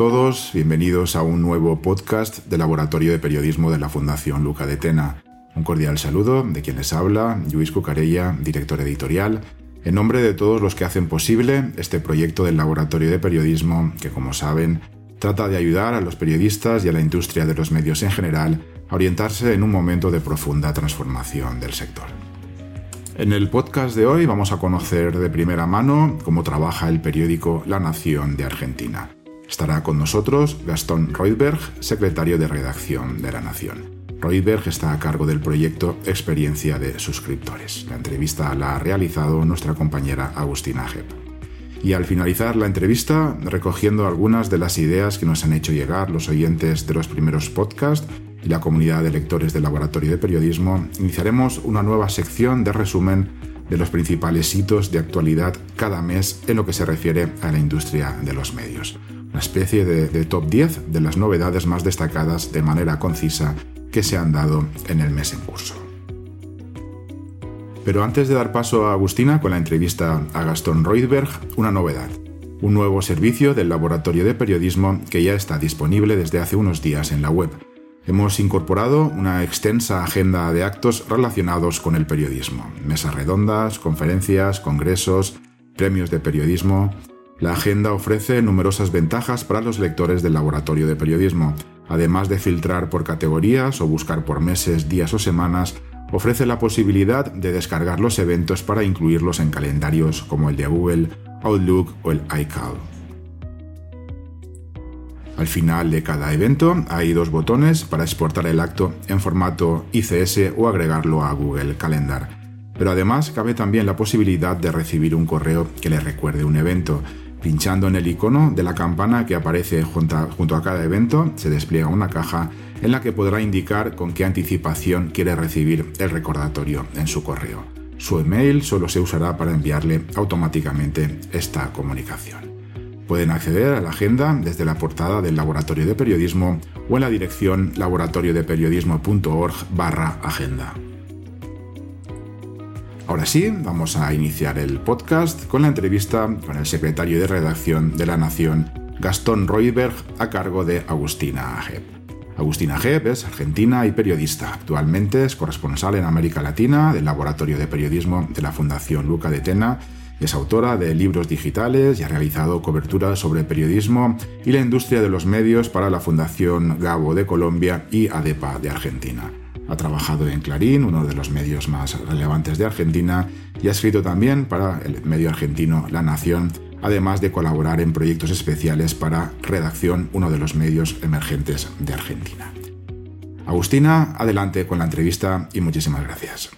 Todos, bienvenidos a un nuevo podcast del Laboratorio de Periodismo de la Fundación Luca de Tena. Un cordial saludo de quien les habla, Luis Cucarella, director editorial, en nombre de todos los que hacen posible este proyecto del Laboratorio de Periodismo que, como saben, trata de ayudar a los periodistas y a la industria de los medios en general a orientarse en un momento de profunda transformación del sector. En el podcast de hoy vamos a conocer de primera mano cómo trabaja el periódico La Nación de Argentina. Estará con nosotros Gastón Reutberg, secretario de redacción de La Nación. Reutberg está a cargo del proyecto Experiencia de Suscriptores. La entrevista la ha realizado nuestra compañera Agustina Hep. Y al finalizar la entrevista, recogiendo algunas de las ideas que nos han hecho llegar los oyentes de los primeros podcasts y la comunidad de lectores del Laboratorio de Periodismo, iniciaremos una nueva sección de resumen de los principales hitos de actualidad cada mes en lo que se refiere a la industria de los medios especie de, top 10 de las novedades más destacadas de manera concisa que se han dado en el mes en curso. Pero antes de dar paso a Agustina con la entrevista a Gastón Reutberg, una novedad. Un nuevo servicio del Laboratorio de Periodismo que ya está disponible desde hace unos días en la web. Hemos incorporado una extensa agenda de actos relacionados con el periodismo. Mesas redondas, conferencias, congresos, premios de periodismo, la agenda ofrece numerosas ventajas para los lectores del laboratorio de periodismo. Además de filtrar por categorías o buscar por meses, días o semanas, ofrece la posibilidad de descargar los eventos para incluirlos en calendarios como el de Google, Outlook o el iCal. Al final de cada evento hay dos botones para exportar el acto en formato ICS o agregarlo a Google Calendar. Pero además cabe también la posibilidad de recibir un correo que le recuerde un evento. Pinchando en el icono de la campana que aparece junto a, cada evento, se despliega una caja en la que podrá indicar con qué anticipación quiere recibir el recordatorio en su correo. Su email solo se usará para enviarle automáticamente esta comunicación. Pueden acceder a la agenda desde la portada del Laboratorio de Periodismo o en la dirección laboratoriodeperiodismo.org barra agenda. Ahora sí, vamos a iniciar el podcast con la entrevista con el secretario de redacción de La Nación, Gastón Royberg, a cargo de Agustina Ajeb. Agustina Ajeb es argentina y periodista. Actualmente es corresponsal en América Latina del Laboratorio de Periodismo de la Fundación Luca de Tena. Es autora de libros digitales y ha realizado coberturas sobre periodismo y la industria de los medios para la Fundación Gabo de Colombia y ADEPA de Argentina. Ha trabajado en Clarín, uno de los medios más relevantes de Argentina, y ha escrito también para el medio argentino La Nación, además de colaborar en proyectos especiales para Redacción, uno de los medios emergentes de Argentina. Agustina, adelante con la entrevista y muchísimas gracias.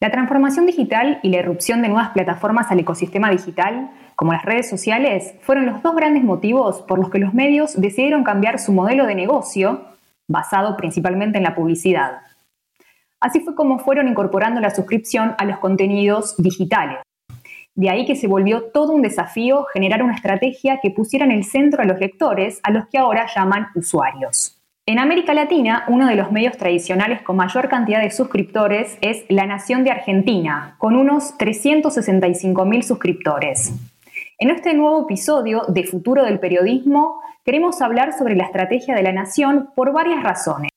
La transformación digital y la irrupción de nuevas plataformas al ecosistema digital, como las redes sociales, fueron los dos grandes motivos por los que los medios decidieron cambiar su modelo de negocio basado principalmente en la publicidad. Así fue como fueron incorporando la suscripción a los contenidos digitales. De ahí que se volvió todo un desafío generar una estrategia que pusiera en el centro a los lectores, a los que ahora llaman usuarios. En América Latina, uno de los medios tradicionales con mayor cantidad de suscriptores es La Nación de Argentina, con unos 365.000 suscriptores. En este nuevo episodio de Futuro del Periodismo queremos hablar sobre la estrategia de la Nación por varias razones.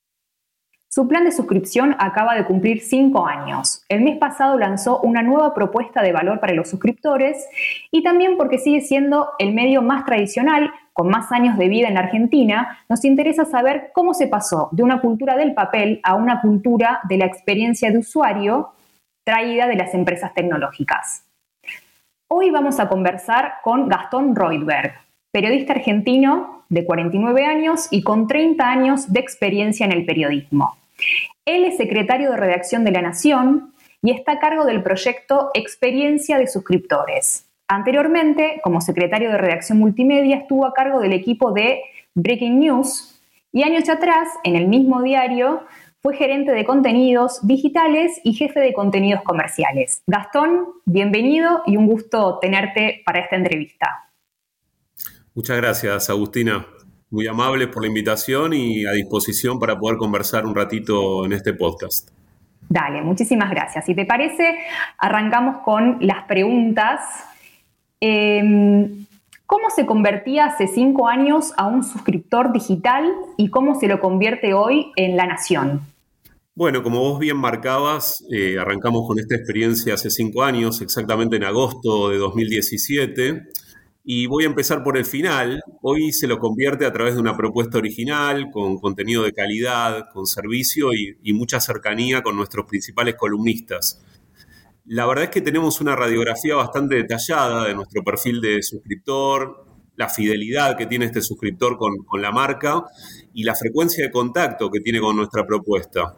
Su plan de suscripción acaba de cumplir cinco años. El mes pasado lanzó una nueva propuesta de valor para los suscriptores y también porque sigue siendo el medio más tradicional, con más años de vida en la Argentina, nos interesa saber cómo se pasó de una cultura del papel a una cultura de la experiencia de usuario traída de las empresas tecnológicas. Hoy vamos a conversar con Gastón Reutberg, periodista argentino de 49 años y con 30 años de experiencia en el periodismo. Él es secretario de redacción de La Nación y está a cargo del proyecto Experiencia de Suscriptores. Anteriormente, como secretario de redacción multimedia, estuvo a cargo del equipo de Breaking News, y años atrás, en el mismo diario, fue gerente de contenidos digitales y jefe de contenidos comerciales. Gastón, bienvenido y un gusto tenerte para esta entrevista. Muchas gracias, Agustina. Muy amable por la invitación y a disposición para poder conversar un ratito en este podcast. Dale, muchísimas gracias. Si te parece, arrancamos con las preguntas. Em, ¿Cómo se convertía hace cinco años a un suscriptor digital y cómo se lo convierte hoy en La Nación? Bueno, como vos bien marcabas, eh, arrancamos con esta experiencia hace cinco años, exactamente en agosto de 2017. Y voy a empezar por el final. Hoy se lo convierte a través de una propuesta original, con contenido de calidad, con servicio y, mucha cercanía con nuestros principales columnistas. La verdad es que tenemos una radiografía bastante detallada de nuestro perfil de suscriptor, la fidelidad que tiene este suscriptor con, la marca y la frecuencia de contacto que tiene con nuestra propuesta.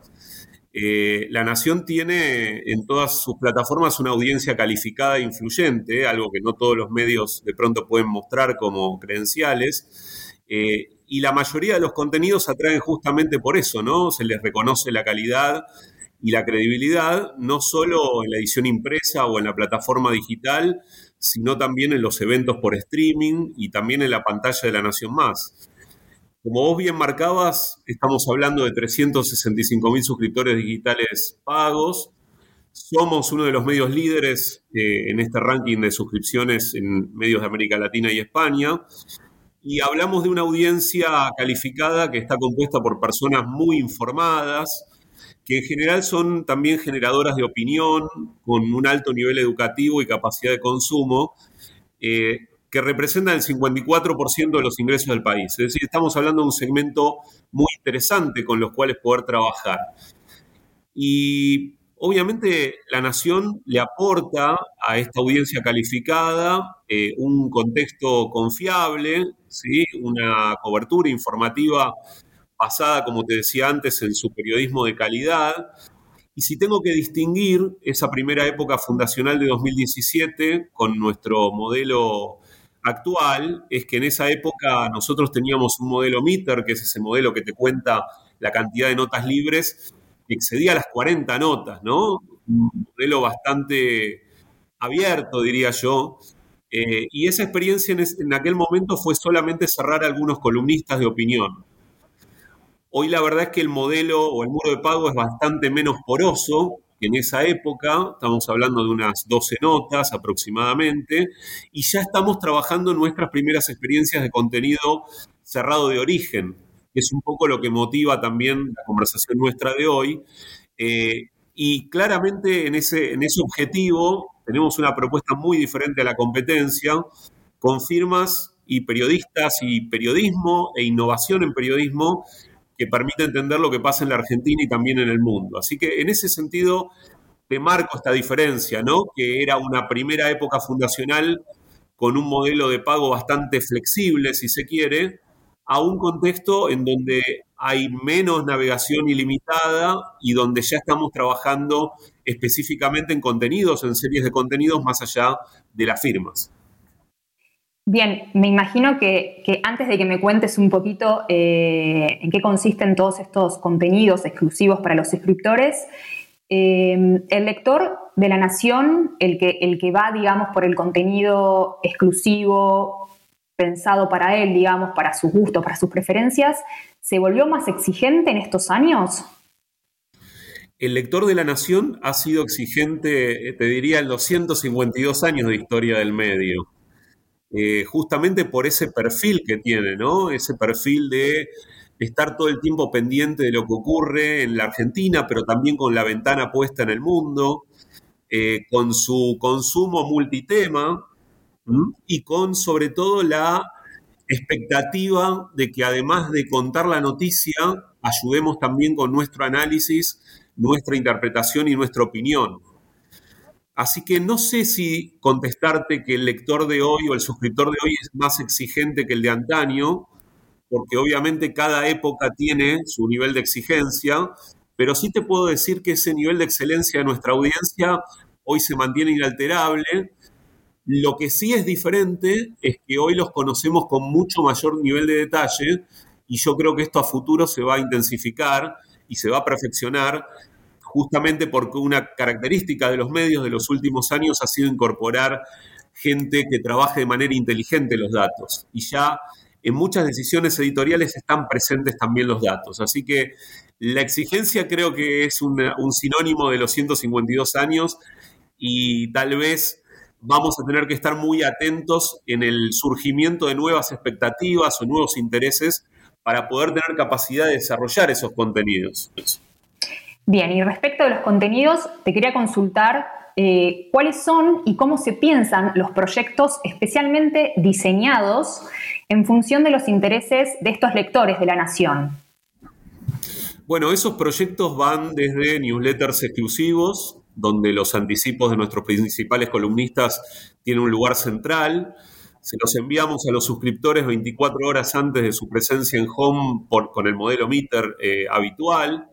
Eh, la Nación tiene en todas sus plataformas una audiencia calificada e influyente, algo que no todos los medios de pronto pueden mostrar como credenciales. Eh, y la mayoría de los contenidos atraen justamente por eso, ¿no? Se les reconoce la calidad y la credibilidad, no solo en la edición impresa o en la plataforma digital, sino también en los eventos por streaming y también en la pantalla de la Nación Más. Como vos bien marcabas, estamos hablando de 365 mil suscriptores digitales pagos. Somos uno de los medios líderes eh, en este ranking de suscripciones en medios de América Latina y España. Y hablamos de una audiencia calificada que está compuesta por personas muy informadas, que en general son también generadoras de opinión, con un alto nivel educativo y capacidad de consumo, eh, que representa el 54% de los ingresos del país. Es decir, estamos hablando de un segmento muy interesante con los cuales poder trabajar. Y obviamente la nación le aporta a esta audiencia calificada eh, un contexto confiable, ¿sí? una cobertura informativa basada, como te decía antes, en su periodismo de calidad. Y si tengo que distinguir esa primera época fundacional de 2017 con nuestro modelo actual es que en esa época nosotros teníamos un modelo meter, que es ese modelo que te cuenta la cantidad de notas libres, que excedía las 40 notas, ¿no? Un modelo bastante abierto, diría yo. Eh, y esa experiencia en, en aquel momento fue solamente cerrar a algunos columnistas de opinión. Hoy la verdad es que el modelo o el muro de pago es bastante menos poroso, en esa época, estamos hablando de unas 12 notas aproximadamente, y ya estamos trabajando nuestras primeras experiencias de contenido cerrado de origen, que es un poco lo que motiva también la conversación nuestra de hoy. Eh, y claramente en ese, en ese objetivo tenemos una propuesta muy diferente a la competencia, con firmas y periodistas y periodismo e innovación en periodismo que permite entender lo que pasa en la Argentina y también en el mundo. Así que en ese sentido te marco esta diferencia, ¿no? Que era una primera época fundacional con un modelo de pago bastante flexible, si se quiere, a un contexto en donde hay menos navegación ilimitada y donde ya estamos trabajando específicamente en contenidos, en series de contenidos más allá de las firmas. Bien, me imagino que, antes de que me cuentes un poquito eh, en qué consisten todos estos contenidos exclusivos para los suscriptores, eh, el lector de la Nación, el que, el que va, digamos, por el contenido exclusivo pensado para él, digamos, para sus gustos, para sus preferencias, ¿se volvió más exigente en estos años? El lector de la Nación ha sido exigente, te diría, en los 152 años de historia del medio. Eh, justamente por ese perfil que tiene, ¿no? Ese perfil de estar todo el tiempo pendiente de lo que ocurre en la Argentina, pero también con la ventana puesta en el mundo, eh, con su consumo multitema y con sobre todo la expectativa de que además de contar la noticia, ayudemos también con nuestro análisis, nuestra interpretación y nuestra opinión. Así que no sé si contestarte que el lector de hoy o el suscriptor de hoy es más exigente que el de antaño, porque obviamente cada época tiene su nivel de exigencia, pero sí te puedo decir que ese nivel de excelencia de nuestra audiencia hoy se mantiene inalterable. Lo que sí es diferente es que hoy los conocemos con mucho mayor nivel de detalle y yo creo que esto a futuro se va a intensificar y se va a perfeccionar justamente porque una característica de los medios de los últimos años ha sido incorporar gente que trabaje de manera inteligente los datos. Y ya en muchas decisiones editoriales están presentes también los datos. Así que la exigencia creo que es un sinónimo de los 152 años y tal vez vamos a tener que estar muy atentos en el surgimiento de nuevas expectativas o nuevos intereses para poder tener capacidad de desarrollar esos contenidos. Bien, y respecto de los contenidos, te quería consultar eh, cuáles son y cómo se piensan los proyectos especialmente diseñados en función de los intereses de estos lectores de la nación. Bueno, esos proyectos van desde newsletters exclusivos, donde los anticipos de nuestros principales columnistas tienen un lugar central. Se los enviamos a los suscriptores 24 horas antes de su presencia en Home con el modelo Meter eh, habitual.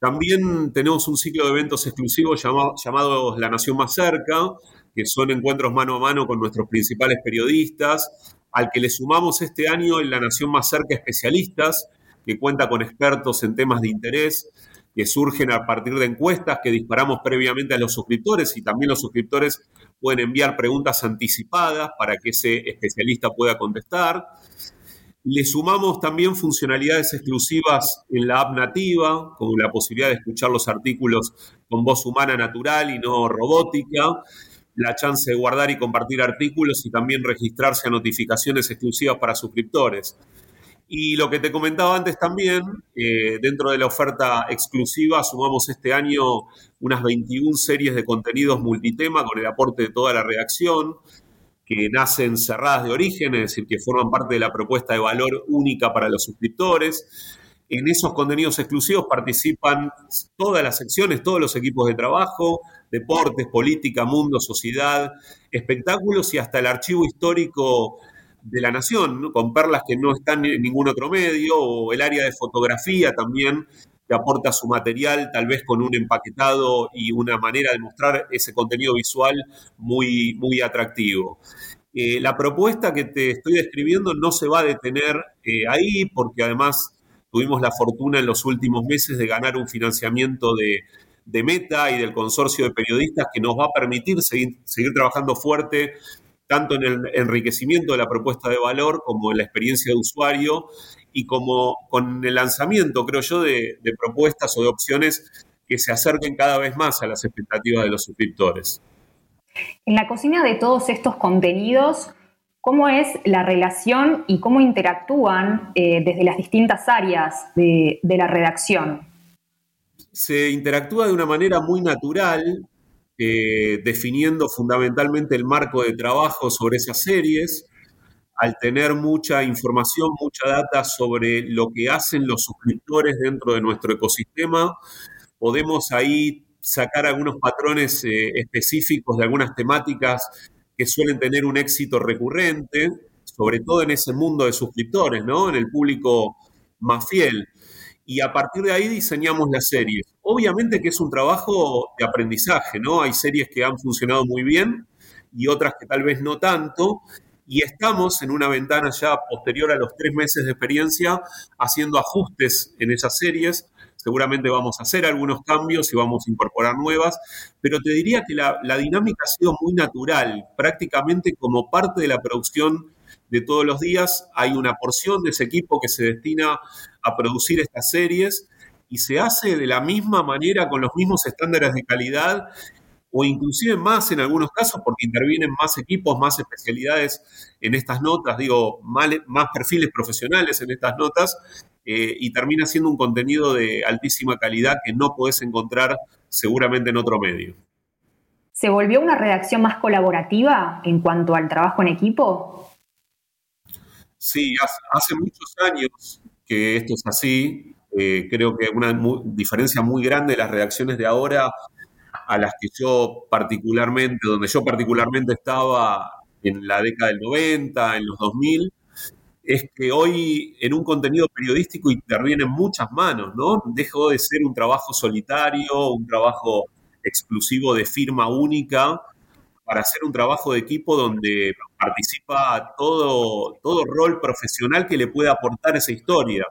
También tenemos un ciclo de eventos exclusivos llamados La Nación Más Cerca, que son encuentros mano a mano con nuestros principales periodistas, al que le sumamos este año en La Nación Más Cerca especialistas, que cuenta con expertos en temas de interés que surgen a partir de encuestas que disparamos previamente a los suscriptores y también los suscriptores pueden enviar preguntas anticipadas para que ese especialista pueda contestar. Le sumamos también funcionalidades exclusivas en la app nativa, como la posibilidad de escuchar los artículos con voz humana natural y no robótica, la chance de guardar y compartir artículos y también registrarse a notificaciones exclusivas para suscriptores. Y lo que te comentaba antes también, eh, dentro de la oferta exclusiva sumamos este año unas 21 series de contenidos multitema con el aporte de toda la redacción, que nacen cerradas de origen, es decir, que forman parte de la propuesta de valor única para los suscriptores. En esos contenidos exclusivos participan todas las secciones, todos los equipos de trabajo, deportes, política, mundo, sociedad, espectáculos y hasta el archivo histórico de la nación, con perlas que no están en ningún otro medio, o el área de fotografía también, que aporta su material, tal vez con un empaquetado y una manera de mostrar ese contenido visual muy, muy atractivo. Eh, la propuesta que te estoy describiendo no se va a detener eh, ahí, porque además tuvimos la fortuna en los últimos meses de ganar un financiamiento de, de Meta y del consorcio de periodistas que nos va a permitir seguir, seguir trabajando fuerte tanto en el enriquecimiento de la propuesta de valor como en la experiencia de usuario y como con el lanzamiento, creo yo, de, propuestas o de opciones que se acerquen cada vez más a las expectativas de los suscriptores. En la cocina de todos estos contenidos, ¿cómo es la relación y cómo interactúan eh, desde las distintas áreas de, de la redacción? Se interactúa de una manera muy natural, eh, definiendo fundamentalmente el marco de trabajo sobre esas series, al tener mucha información, mucha data sobre lo que hacen los suscriptores dentro de nuestro ecosistema, podemos ahí sacar algunos patrones eh, específicos de algunas temáticas que suelen tener un éxito recurrente, sobre todo en ese mundo de suscriptores, ¿no? En el público más fiel y a partir de ahí diseñamos las series. Obviamente que es un trabajo de aprendizaje, ¿no? Hay series que han funcionado muy bien y otras que tal vez no tanto, y estamos en una ventana ya posterior a los tres meses de experiencia haciendo ajustes en esas series. Seguramente vamos a hacer algunos cambios y vamos a incorporar nuevas, pero te diría que la, dinámica ha sido muy natural, prácticamente como parte de la producción de todos los días. Hay una porción de ese equipo que se destina a producir estas series y se hace de la misma manera, con los mismos estándares de calidad o inclusive más en algunos casos porque intervienen más equipos, más especialidades en estas notas, digo, más, perfiles profesionales en estas notas eh, y termina siendo un contenido de altísima calidad que no podés encontrar seguramente en otro medio. ¿Se volvió una redacción más colaborativa en cuanto al trabajo en equipo? Sí, hace, muchos años que esto es así. Eh, creo que una diferencia muy grande de las redacciones de ahora a las que yo particularmente, donde yo particularmente estaba en la década del 90, en los 2000, es que hoy en un contenido periodístico intervienen muchas manos, ¿no? Dejó de ser un trabajo solitario, un trabajo exclusivo de firma única, para hacer un trabajo de equipo donde participa todo, todo rol profesional que le pueda aportar esa historia.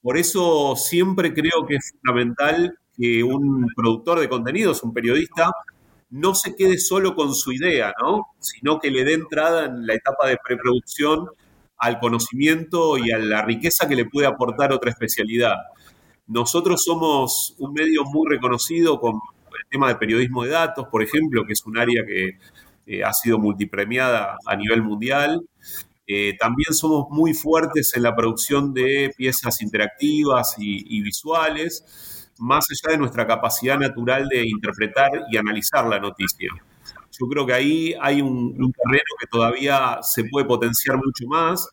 Por eso siempre creo que es fundamental que un productor de contenidos, un periodista, no se quede solo con su idea, ¿no? sino que le dé entrada en la etapa de preproducción al conocimiento y a la riqueza que le puede aportar otra especialidad. Nosotros somos un medio muy reconocido con el tema de periodismo de datos, por ejemplo, que es un área que eh, ha sido multipremiada a nivel mundial. Eh, también somos muy fuertes en la producción de piezas interactivas y, visuales, más allá de nuestra capacidad natural de interpretar y analizar la noticia. Yo creo que ahí hay un, un terreno que todavía se puede potenciar mucho más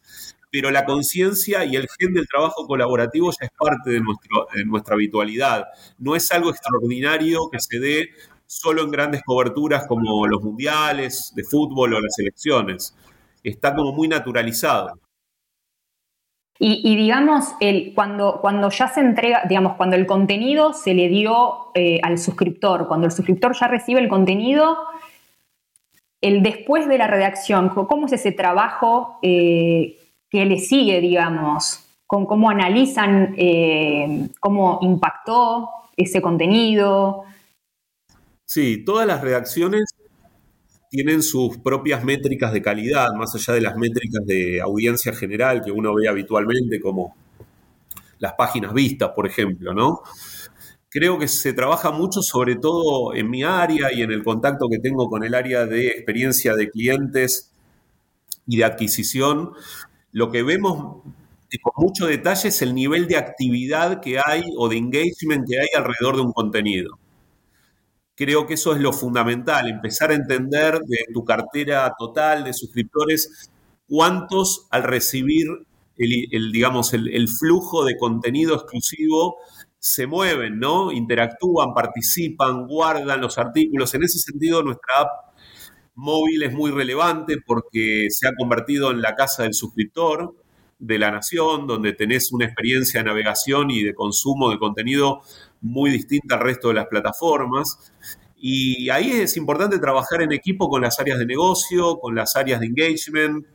pero la conciencia y el gen del trabajo colaborativo ya es parte de, nuestro, nuestra habitualidad. No es algo extraordinario que se dé solo en grandes coberturas como los mundiales de fútbol o las elecciones. Está como muy naturalizado. Y, digamos, el, cuando, cuando ya se entrega, digamos, cuando el contenido se le dio eh, al suscriptor, cuando el suscriptor ya recibe el contenido, el después de la redacción, ¿cómo es ese trabajo eh, que le sigue, digamos, con cómo analizan eh, cómo impactó ese contenido. Sí, todas las redacciones tienen sus propias métricas de calidad, más allá de las métricas de audiencia general que uno ve habitualmente, como las páginas vistas, por ejemplo, ¿no? Creo que se trabaja mucho, sobre todo en mi área y en el contacto que tengo con el área de experiencia de clientes y de adquisición, lo que vemos con mucho detalle es el nivel de actividad que hay o de engagement que hay alrededor de un contenido. Creo que eso es lo fundamental, empezar a entender de tu cartera total de suscriptores cuántos al recibir el, digamos, el, flujo de contenido exclusivo se mueven, ¿no? Interactúan, participan, guardan los artículos. En ese sentido, nuestra app móvil es muy relevante porque se ha convertido en la casa del suscriptor de la nación, donde tenés una experiencia de navegación y de consumo de contenido muy distinta al resto de las plataformas. Y ahí es importante trabajar en equipo con las áreas de negocio, con las áreas de engagement,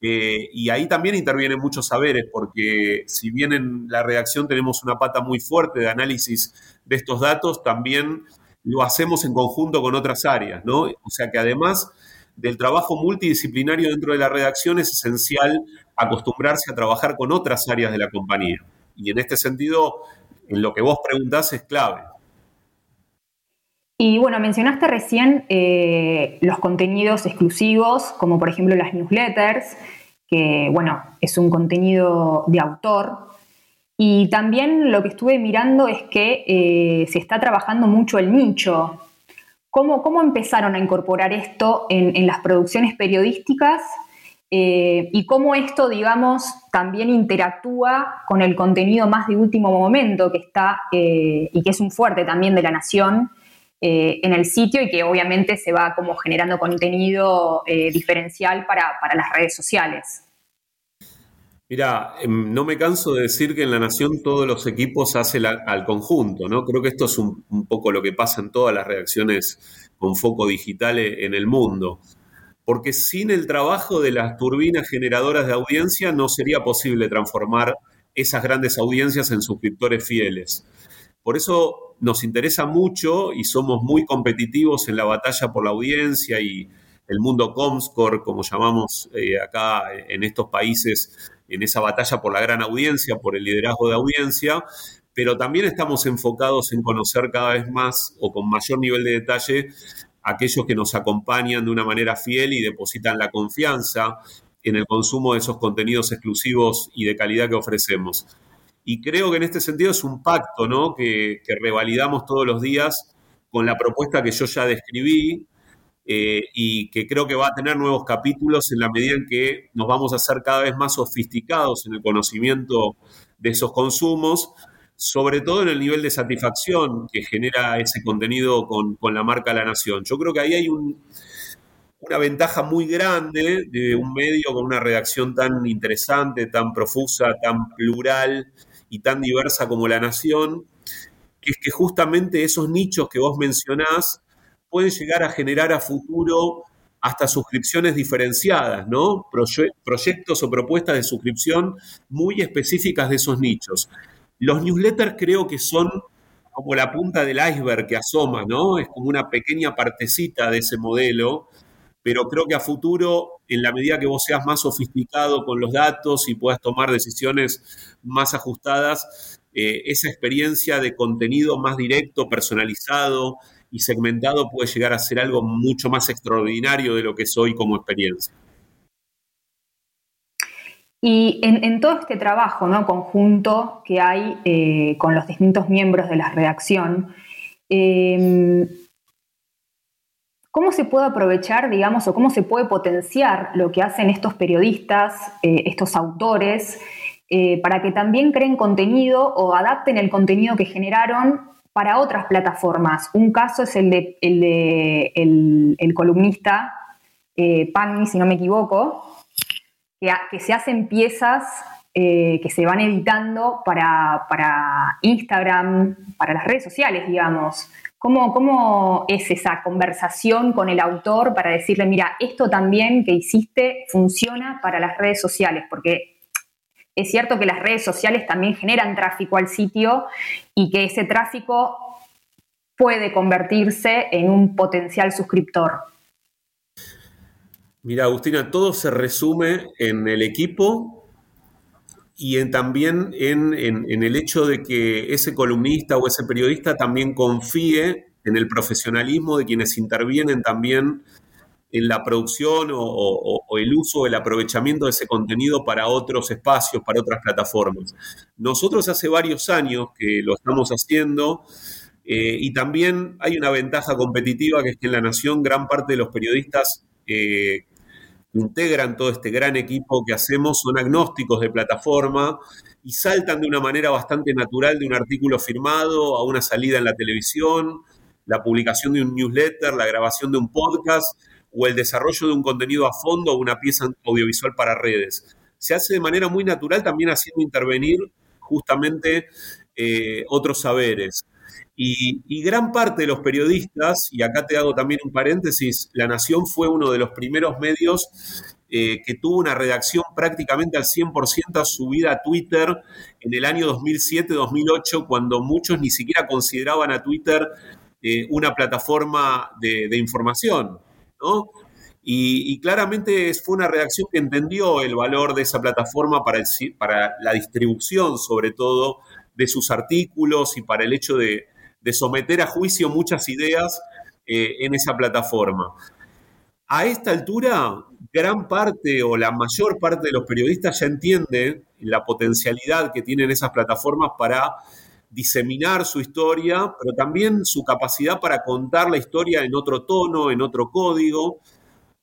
eh, y ahí también intervienen muchos saberes, porque si bien en la redacción tenemos una pata muy fuerte de análisis de estos datos, también lo hacemos en conjunto con otras áreas, ¿no? O sea que además del trabajo multidisciplinario dentro de la redacción es esencial acostumbrarse a trabajar con otras áreas de la compañía. Y en este sentido, en lo que vos preguntás es clave. Y bueno, mencionaste recién eh, los contenidos exclusivos, como por ejemplo las newsletters, que bueno, es un contenido de autor, y también lo que estuve mirando es que eh, se está trabajando mucho el nicho. ¿Cómo, cómo empezaron a incorporar esto en, las producciones periodísticas eh, y cómo esto, digamos, también interactúa con el contenido más de último momento que está eh, y que es un fuerte también de la nación en el sitio y que obviamente se va como generando contenido diferencial para, para las redes sociales? Mira, em, no me canso de decir que en la Nación todos los equipos hacen al conjunto, ¿no? Creo que esto es un, poco lo que pasa en todas las reacciones con foco digital e, en el mundo. Porque sin el trabajo de las turbinas generadoras de audiencia no sería posible transformar esas grandes audiencias en suscriptores fieles. Por eso nos interesa mucho y somos muy competitivos en la batalla por la audiencia y el mundo Comscore, como llamamos eh, acá en estos países, en esa batalla por la gran audiencia, por el liderazgo de audiencia, pero también estamos enfocados en conocer cada vez más o con mayor nivel de detalle aquellos que nos acompañan de una manera fiel y depositan la confianza en el consumo de esos contenidos exclusivos y de calidad que ofrecemos. Y creo que en este sentido es un pacto ¿no? que, que revalidamos todos los días con la propuesta que yo ya describí, eh, y que creo que va a tener nuevos capítulos en la medida en que nos vamos a hacer cada vez más sofisticados en el conocimiento de esos consumos, sobre todo en el nivel de satisfacción que genera ese contenido con, la marca La Nación. Yo creo que ahí hay una ventaja muy grande de un medio con una redacción tan interesante, tan profusa, tan plural y tan diversa como La Nación, que es que justamente esos nichos que vos mencionás pueden llegar a generar a futuro hasta suscripciones diferenciadas, ¿no? proyectos o propuestas de suscripción muy específicas de esos nichos. Los newsletters creo que son como la punta del iceberg que asoma, ¿no? Es como una pequeña partecita de ese modelo, pero creo que a futuro, en la medida que vos seas más sofisticado con los datos y puedas tomar decisiones más ajustadas, eh, esa experiencia de contenido más directo, personalizado, y segmentado puede llegar a ser algo mucho más extraordinario de lo que soy como experiencia. Y en, todo este trabajo ¿no? conjunto que hay eh, con los distintos miembros de la redacción, em, ¿cómo se puede aprovechar, digamos, o cómo se puede potenciar lo que hacen estos periodistas, eh, estos autores, eh, para que también creen contenido o adapten el contenido que generaron para otras plataformas. Un caso es el de el, columnista eh, si no me equivoco, que, se hacen piezas eh, que se van editando para, Instagram, para las redes sociales, digamos. ¿Cómo, ¿Cómo es esa conversación con el autor para decirle, mira, esto también que hiciste funciona para las redes sociales? Porque es cierto que las redes sociales también generan tráfico al sitio y que ese tráfico puede convertirse en un potencial suscriptor. Mira, Agustina, todo se resume en el equipo y también en, en, el hecho de que ese columnista o ese periodista también confíe en el profesionalismo de quienes intervienen también en la producción o, el uso, el aprovechamiento de ese contenido para otros espacios, para otras plataformas. Nosotros hace varios años que lo estamos haciendo eh, y también hay una ventaja competitiva que es que en La Nación gran parte de los periodistas eh, integran todo este gran equipo que hacemos son agnósticos de plataforma y saltan de una manera bastante natural de un artículo firmado a una salida en la televisión, la publicación de un newsletter, la grabación de un podcast o el desarrollo de un contenido a fondo o una pieza audiovisual para redes. Se hace de manera muy natural también haciendo intervenir justamente eh, otros saberes. Y, gran parte de los periodistas, y acá te hago también un paréntesis, La Nación fue uno de los primeros medios eh, que tuvo una redacción prácticamente al 100% subida a Twitter en el año 2007-2008, cuando muchos ni siquiera consideraban a Twitter eh, una plataforma de información. Y, claramente fue una redacción que entendió el valor de esa plataforma para, para la distribución, sobre todo, de sus artículos y para el hecho de, someter a juicio muchas ideas eh, en esa plataforma. A esta altura, gran parte o la mayor parte de los periodistas ya entiende la potencialidad que tienen esas plataformas para diseminar su historia, pero también su capacidad para contar la historia en otro tono, en otro código.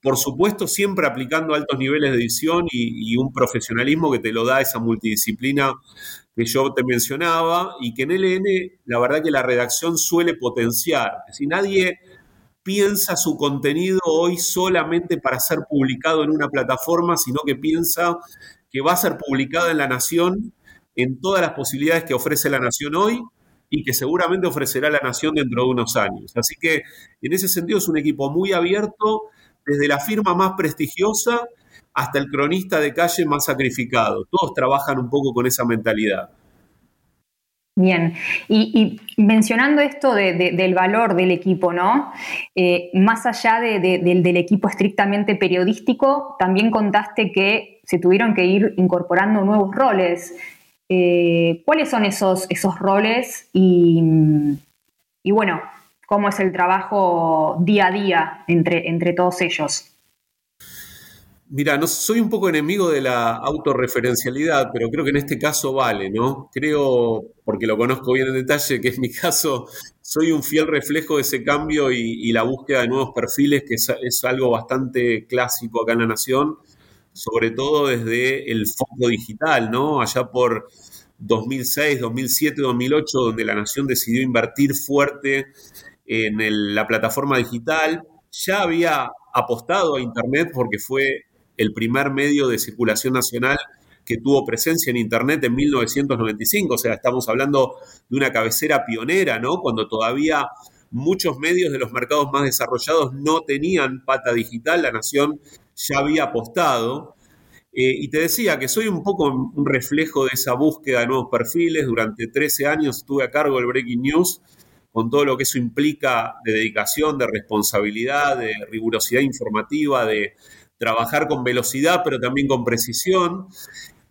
Por supuesto, siempre aplicando altos niveles de edición y, un profesionalismo que te lo da esa multidisciplina que yo te mencionaba y que en LN la verdad que la redacción suele potenciar. Si nadie piensa su contenido hoy solamente para ser publicado en una plataforma, sino que piensa que va a ser publicado en La Nación en todas las posibilidades que ofrece la nación hoy y que seguramente ofrecerá la nación dentro de unos años. Así que en ese sentido es un equipo muy abierto, desde la firma más prestigiosa hasta el cronista de calle más sacrificado. Todos trabajan un poco con esa mentalidad. Bien, y, mencionando esto del valor del equipo, ¿no? Eh, más allá del equipo estrictamente periodístico, también contaste que se tuvieron que ir incorporando nuevos roles eh, ¿Cuáles son esos, esos roles y, bueno, cómo es el trabajo día a día entre, entre todos ellos? Mira, no soy un poco enemigo de la autorreferencialidad, pero creo que en este caso vale, ¿no? Creo, porque lo conozco bien en detalle, que en mi caso soy un fiel reflejo de ese cambio y, la búsqueda de nuevos perfiles, que es, algo bastante clásico acá en la Nación sobre todo desde el foco digital, ¿no? Allá por 2006, 2007, 2008, donde la nación decidió invertir fuerte en la plataforma digital. Ya había apostado a Internet porque fue el primer medio de circulación nacional que tuvo presencia en Internet en 1995, o sea, estamos hablando de una cabecera pionera, ¿no? Cuando todavía muchos medios de los mercados más desarrollados no tenían pata digital, la nación ya había apostado. Eh, y te decía que soy un poco un reflejo de esa búsqueda de nuevos perfiles. Durante 13 años estuve a cargo del Breaking News, con todo lo que eso implica de dedicación, de responsabilidad, de rigurosidad informativa, de trabajar con velocidad, pero también con precisión.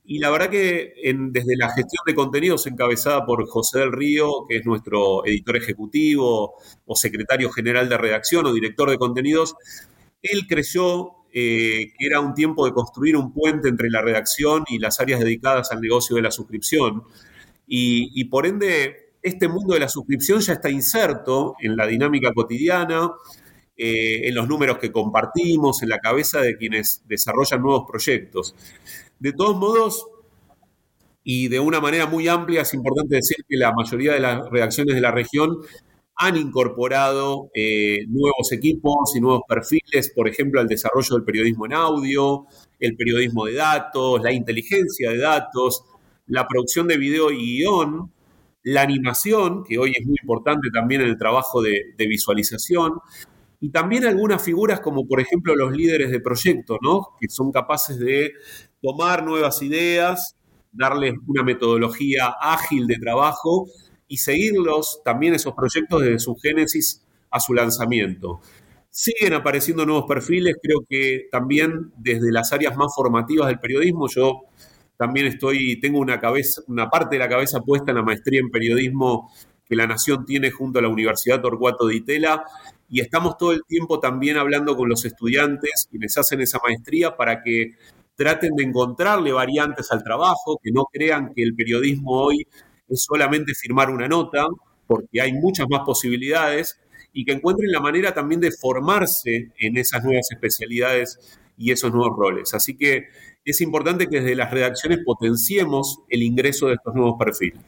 Y la verdad que desde la gestión de contenidos encabezada por José del Río, que es nuestro editor ejecutivo o secretario general de redacción o director de contenidos, él creyó eh, que era un tiempo de construir un puente entre la redacción y las áreas dedicadas al negocio de la suscripción. Y, por ende, este mundo de la suscripción ya está inserto en la dinámica cotidiana, eh, en los números que compartimos, en la cabeza de quienes desarrollan nuevos proyectos. De todos modos, y de una manera muy amplia, es importante decir que la mayoría de las redacciones de la región han incorporado eh, nuevos equipos y nuevos perfiles, por ejemplo, al desarrollo del periodismo en audio, el periodismo de datos, la inteligencia de datos, la producción de video y guion, la animación, que hoy es muy importante también en el trabajo de, visualización, y también algunas figuras como por ejemplo los líderes de proyecto, ¿no? que son capaces de tomar nuevas ideas, darles una metodología ágil de trabajo y seguirlos también esos proyectos desde su génesis a su lanzamiento. Siguen apareciendo nuevos perfiles, creo que también desde las áreas más formativas del periodismo. Yo también estoy, tengo una una parte de la cabeza puesta en la maestría en periodismo que la Nación tiene junto a la Universidad Torcuato de Itela y estamos todo el tiempo también hablando con los estudiantes quienes hacen esa maestría para que traten de encontrarle variantes al trabajo, que no crean que el periodismo hoy es solamente firmar una nota, porque hay muchas más posibilidades, y que encuentren la manera también de formarse en esas nuevas especialidades y esos nuevos roles. Así que es importante que desde las redacciones potenciemos el ingreso de estos nuevos perfiles.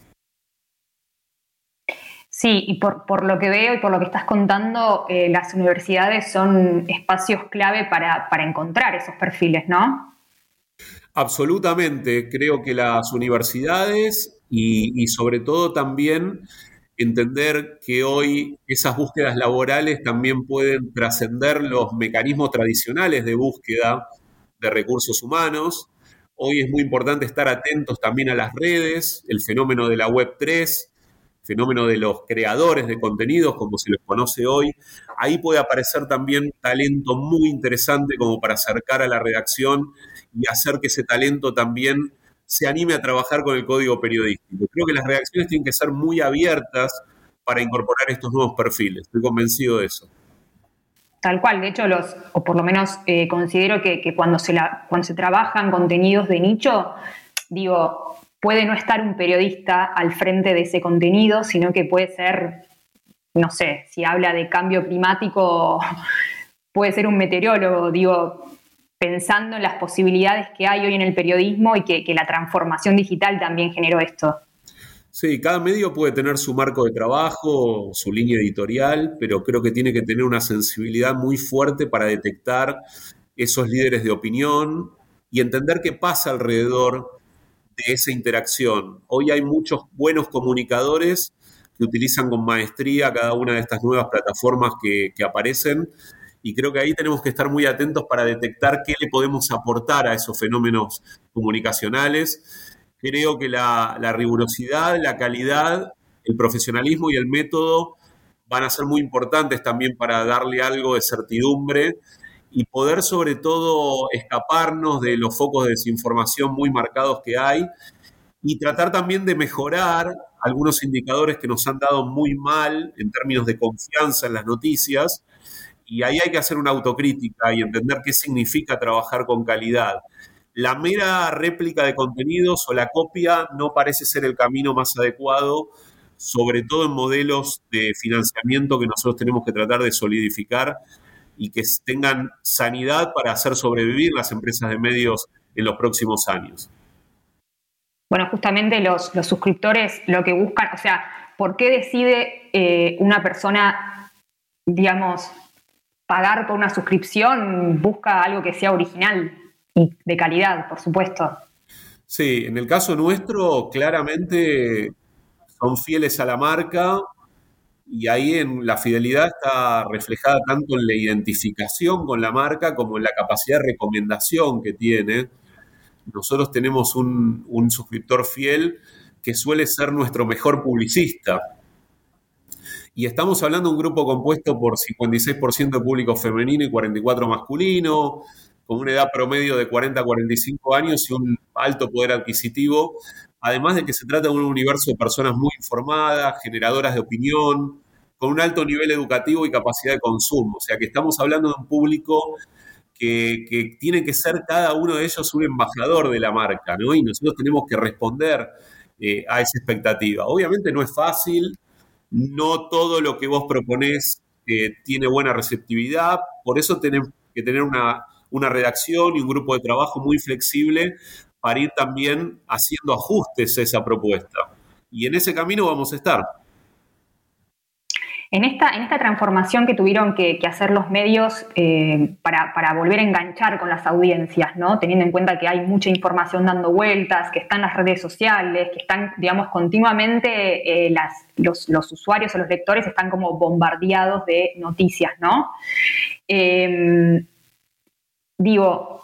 Sí, y por, lo que veo y por lo que estás contando, eh, las universidades son espacios clave para, para encontrar esos perfiles, ¿no? Absolutamente, creo que las universidades y, sobre todo también entender que hoy esas búsquedas laborales también pueden trascender los mecanismos tradicionales de búsqueda de recursos humanos. Hoy es muy importante estar atentos también a las redes, el fenómeno de la Web 3, fenómeno de los creadores de contenidos, como se les conoce hoy. Ahí puede aparecer también talento muy interesante como para acercar a la redacción y hacer que ese talento también se anime a trabajar con el código periodístico. Creo que las redacciones tienen que ser muy abiertas para incorporar estos nuevos perfiles. Estoy convencido de eso. Tal cual, de hecho, los, o por lo menos eh, considero que, cuando, se la, cuando se trabajan contenidos de nicho, digo, puede no estar un periodista al frente de ese contenido, sino que puede ser, no sé, si habla de cambio climático, puede ser un meteorólogo, digo, pensando en las posibilidades que hay hoy en el periodismo y que, la transformación digital también generó esto. Sí, cada medio puede tener su marco de trabajo, su línea editorial, pero creo que tiene que tener una sensibilidad muy fuerte para detectar esos líderes de opinión y entender qué pasa alrededor de esa interacción. Hoy hay muchos buenos comunicadores que utilizan con maestría cada una de estas nuevas plataformas que, aparecen y creo que ahí tenemos que estar muy atentos para detectar qué le podemos aportar a esos fenómenos comunicacionales. Creo que la, rigurosidad, la calidad, el profesionalismo y el método van a ser muy importantes también para darle algo de certidumbre y poder sobre todo escaparnos de los focos de desinformación muy marcados que hay y tratar también de mejorar algunos indicadores que nos han dado muy mal en términos de confianza en las noticias. Y ahí hay que hacer una autocrítica y entender qué significa trabajar con calidad. La mera réplica de contenidos o la copia no parece ser el camino más adecuado, sobre todo en modelos de financiamiento que nosotros tenemos que tratar de solidificar y que tengan sanidad para hacer sobrevivir las empresas de medios en los próximos años. Bueno, justamente los, suscriptores lo que buscan, o sea, ¿por qué decide eh, una persona, digamos, pagar por una suscripción? Busca algo que sea original y de calidad, por supuesto. Sí, en el caso nuestro, claramente son fieles a la marca y ahí en la fidelidad está reflejada tanto en la identificación con la marca como en la capacidad de recomendación que tiene. Nosotros tenemos un, un suscriptor fiel que suele ser nuestro mejor publicista. Y estamos hablando de un grupo compuesto por 56% de público femenino y 44% masculino, con una edad promedio de 40 a 45 años y un alto poder adquisitivo, además de que se trata de un universo de personas muy informadas, generadoras de opinión, con un alto nivel educativo y capacidad de consumo. O sea que estamos hablando de un público que, tiene que ser cada uno de ellos un embajador de la marca, ¿no? Y nosotros tenemos que responder eh, a esa expectativa. Obviamente no es fácil, no todo lo que vos proponés eh, tiene buena receptividad, por eso tenemos que tener una una redacción y un grupo de trabajo muy flexible para ir también haciendo ajustes a esa propuesta. Y en ese camino vamos a estar. En esta, en esta transformación que tuvieron que, hacer los medios eh, para, volver a enganchar con las audiencias, ¿no? teniendo en cuenta que hay mucha información dando vueltas, que están las redes sociales, que están, digamos, continuamente eh, las, los, los, usuarios o los lectores están como bombardeados de noticias, ¿no? Eh, digo,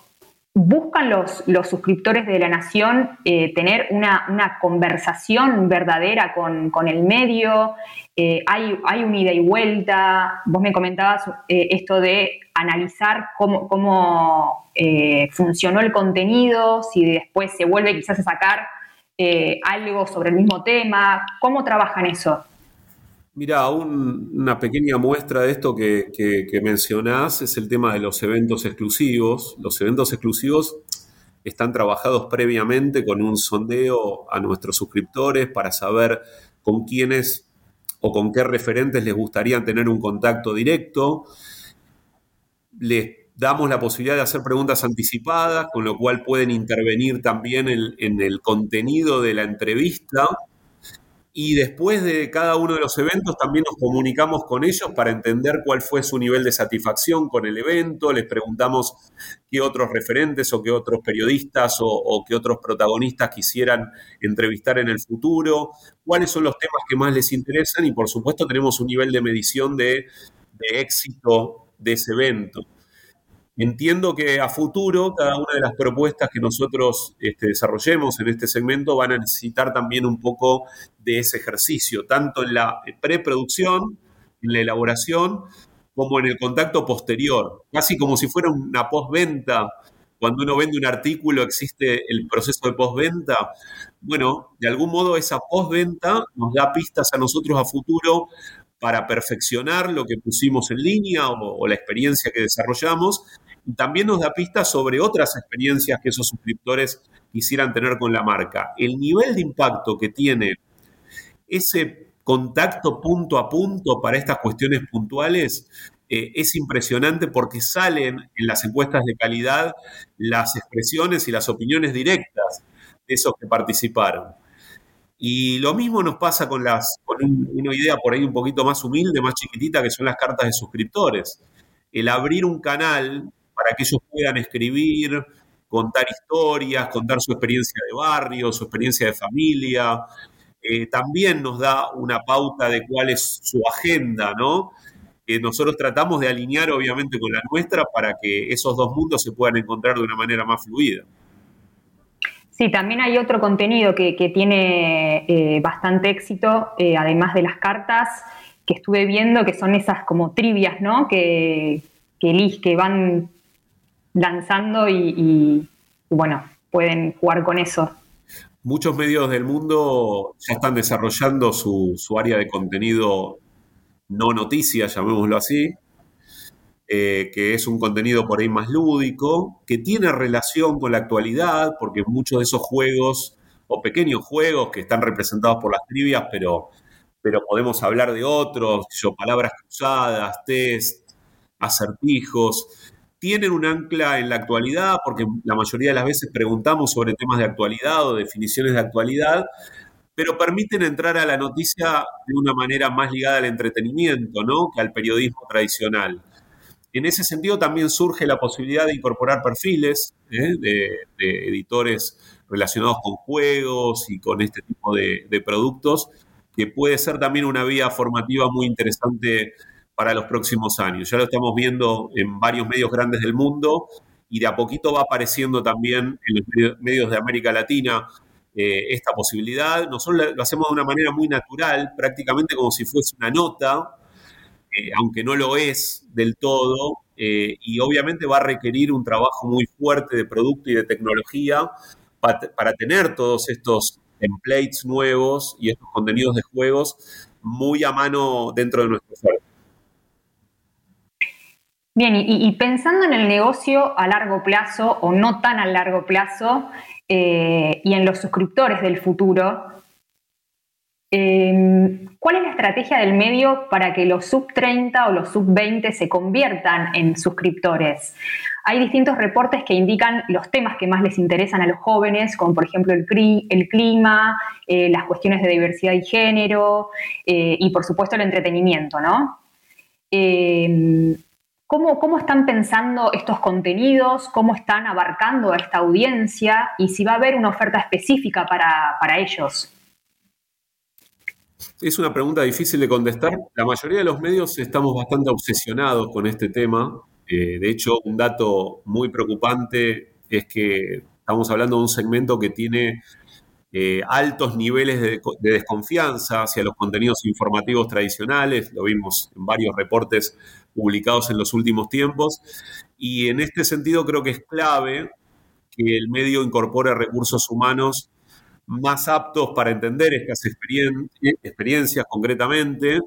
buscan los, los, suscriptores de la Nación eh, tener una, conversación verdadera con, el medio, eh, hay, hay un ida y vuelta, vos me comentabas eh, esto de analizar cómo, cómo funcionó el contenido, si después se vuelve quizás a sacar algo sobre el mismo tema, ¿cómo trabajan eso? Mira, una pequeña muestra de esto que, que, mencionás es el tema de los eventos exclusivos. Los eventos exclusivos están trabajados previamente con un sondeo a nuestros suscriptores para saber con quiénes o con qué referentes les gustaría tener un contacto directo. Les damos la posibilidad de hacer preguntas anticipadas, con lo cual pueden intervenir también en el contenido de la entrevista y después de cada uno de los eventos también nos comunicamos con ellos para entender cuál fue su nivel de satisfacción con el evento, les preguntamos qué otros referentes o qué otros periodistas o, qué otros protagonistas quisieran entrevistar en el futuro, cuáles son los temas que más les interesan y por supuesto tenemos un nivel de medición de, éxito de ese evento. Entiendo que a futuro cada una de las propuestas que nosotros este, desarrollemos en este segmento van a necesitar también un poco de ese ejercicio, tanto en la preproducción, en la elaboración, como en el contacto posterior, casi como si fuera una postventa. Cuando uno vende un artículo existe el proceso de postventa. Bueno, de algún modo esa postventa nos da pistas a nosotros a futuro para perfeccionar lo que pusimos en línea o, la experiencia que desarrollamos. También nos da pistas sobre otras experiencias que esos suscriptores quisieran tener con la marca. El nivel de impacto que tiene ese contacto punto a punto para estas cuestiones puntuales eh, es impresionante porque salen en las encuestas de calidad las expresiones y las opiniones directas de esos que participaron. Y lo mismo nos pasa con, las, con una idea por ahí un poquito más humilde, más chiquitita, que son las cartas de suscriptores. El abrir un canal que ellos puedan escribir, contar historias, contar su experiencia de barrio, su experiencia de familia, eh, también nos da una pauta de cuál es su agenda, ¿no? Que nosotros tratamos de alinear obviamente con la nuestra para que esos dos mundos se puedan encontrar de una manera más fluida. Sí, también hay otro contenido que, tiene eh, bastante éxito, eh, además de las cartas que estuve viendo, que son esas como trivias, ¿no? Que, que, que van lanzando y, bueno, pueden jugar con eso. Muchos medios del mundo ya están desarrollando su, su área de contenido no noticias, llamémoslo así, eh, que es un contenido por ahí más lúdico, que tiene relación con la actualidad, porque muchos de esos juegos, o pequeños juegos que están representados por las trivias, pero, pero podemos hablar de otros, yo, palabras cruzadas, test, acertijos, tienen un ancla en la actualidad, porque la mayoría de las veces preguntamos sobre temas de actualidad o definiciones de actualidad, pero permiten entrar a la noticia de una manera más ligada al entretenimiento, ¿no? Que al periodismo tradicional. En ese sentido también surge la posibilidad de incorporar perfiles ¿eh? de, editores relacionados con juegos y con este tipo de, productos que puede ser también una vía formativa muy interesante para los próximos años. Ya lo estamos viendo en varios medios grandes del mundo y de a poquito va apareciendo también en los medios de América Latina eh, esta posibilidad. Nosotros lo hacemos de una manera muy natural, prácticamente como si fuese una nota, eh, aunque no lo es del todo, eh, y obviamente va a requerir un trabajo muy fuerte de producto y de tecnología para, tener todos estos templates nuevos y estos contenidos de juegos muy a mano dentro de nuestro. Bien, y, pensando en el negocio a largo plazo o no tan a largo plazo eh, y en los suscriptores del futuro, em, ¿cuál es la estrategia del medio para que los sub 30 o los sub 20 se conviertan en suscriptores? Hay distintos reportes que indican los temas que más les interesan a los jóvenes, como por ejemplo el, clima, eh, las cuestiones de diversidad y género eh, y por supuesto el entretenimiento, ¿no? Em, ¿Cómo, están pensando estos contenidos? ¿Cómo están abarcando a esta audiencia? Y si va a haber una oferta específica para, ellos. Es una pregunta difícil de contestar. La mayoría de los medios estamos bastante obsesionados con este tema. Eh, de hecho, un dato muy preocupante es que estamos hablando de un segmento que tiene eh, altos niveles de, desconfianza hacia los contenidos informativos tradicionales. Lo vimos en varios reportes publicados en los últimos tiempos. Y en este sentido creo que es clave que el medio incorpore recursos humanos más aptos para entender estas experiencias concretamente,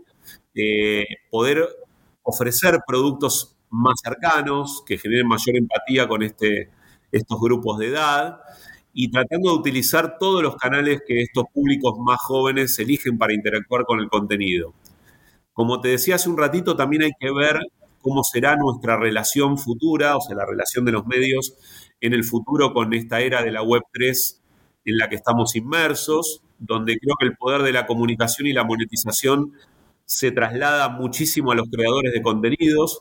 eh, poder ofrecer productos más cercanos, que generen mayor empatía con este, estos grupos de edad y tratando de utilizar todos los canales que estos públicos más jóvenes eligen para interactuar con el contenido. Como te decía hace un ratito, también hay que ver cómo será nuestra relación futura, o sea, la relación de los medios en el futuro con esta era de la Web 3 en la que estamos inmersos, donde creo que el poder de la comunicación y la monetización se traslada muchísimo a los creadores de contenidos.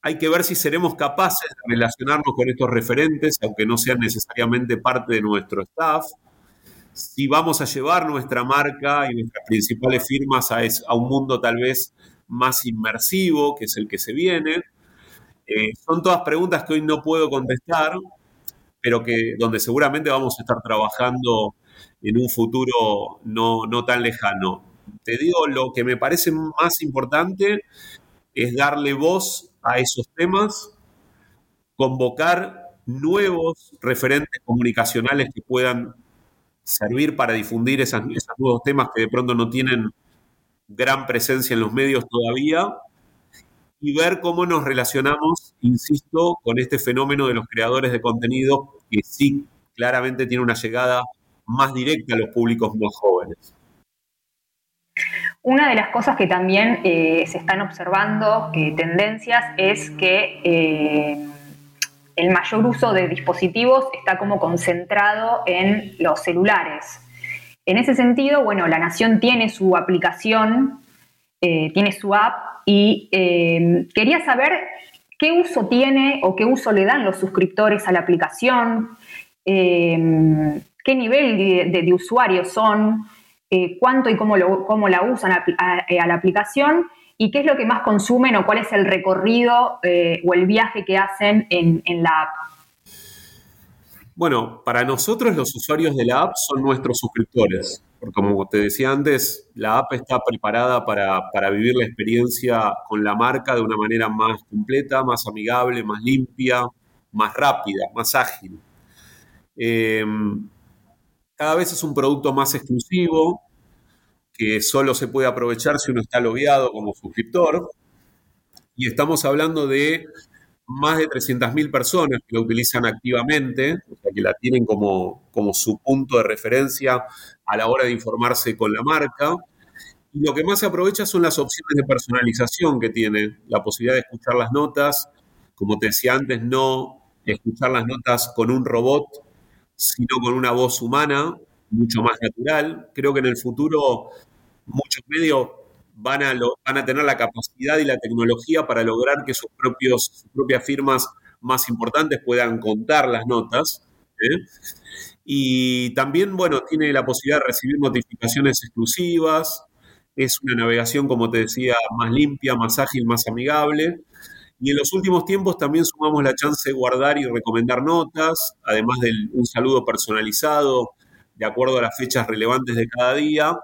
Hay que ver si seremos capaces de relacionarnos con estos referentes, aunque no sean necesariamente parte de nuestro staff si vamos a llevar nuestra marca y nuestras principales firmas a, un mundo tal vez más inmersivo, que es el que se viene. Eh, son todas preguntas que hoy no puedo contestar, pero que donde seguramente vamos a estar trabajando en un futuro no, no tan lejano. Te digo, lo que me parece más importante es darle voz a esos temas, convocar nuevos referentes comunicacionales que puedan servir para difundir esos nuevos temas que de pronto no tienen gran presencia en los medios todavía y ver cómo nos relacionamos, insisto, con este fenómeno de los creadores de contenido que sí claramente tiene una llegada más directa a los públicos más jóvenes. Una de las cosas que también eh, se están observando, eh, tendencias, es que eh, el mayor uso de dispositivos está como concentrado en los celulares. En ese sentido, bueno, la Nación tiene su aplicación, eh, tiene su app y eh, quería saber qué uso tiene o qué uso le dan los suscriptores a la aplicación, eh, qué nivel de, usuarios son, cuánto y cómo, cómo la usan a la aplicación y qué es lo que más consumen o cuál es el recorrido eh, o el viaje que hacen en, la app. Bueno, para nosotros los usuarios de la app son nuestros suscriptores, porque como te decía antes, la app está preparada para, vivir la experiencia con la marca de una manera más completa, más amigable, más limpia, más rápida, más ágil. Em, cada vez es un producto más exclusivo, que solo se puede aprovechar si uno está logueado como suscriptor. Y estamos hablando de más de 300.000 personas que la utilizan activamente, o sea, que la tienen como, como su punto de referencia a la hora de informarse con la marca. Y lo que más se aprovecha son las opciones de personalización que tiene, la posibilidad de escuchar las notas, como te decía antes, no escuchar las notas con un robot, sino con una voz humana, mucho más natural. Creo que en el futuro muchos medios van a, tener la capacidad y la tecnología para lograr que sus, propios, sus propias firmas más importantes puedan contar las notas Y también, bueno, tiene la posibilidad de recibir notificaciones exclusivas. Es una navegación, como te decía, más limpia, más ágil, más amigable. Y en los últimos tiempos también sumamos la chance de guardar y recomendar notas, además de un saludo personalizado de acuerdo a las fechas relevantes de cada día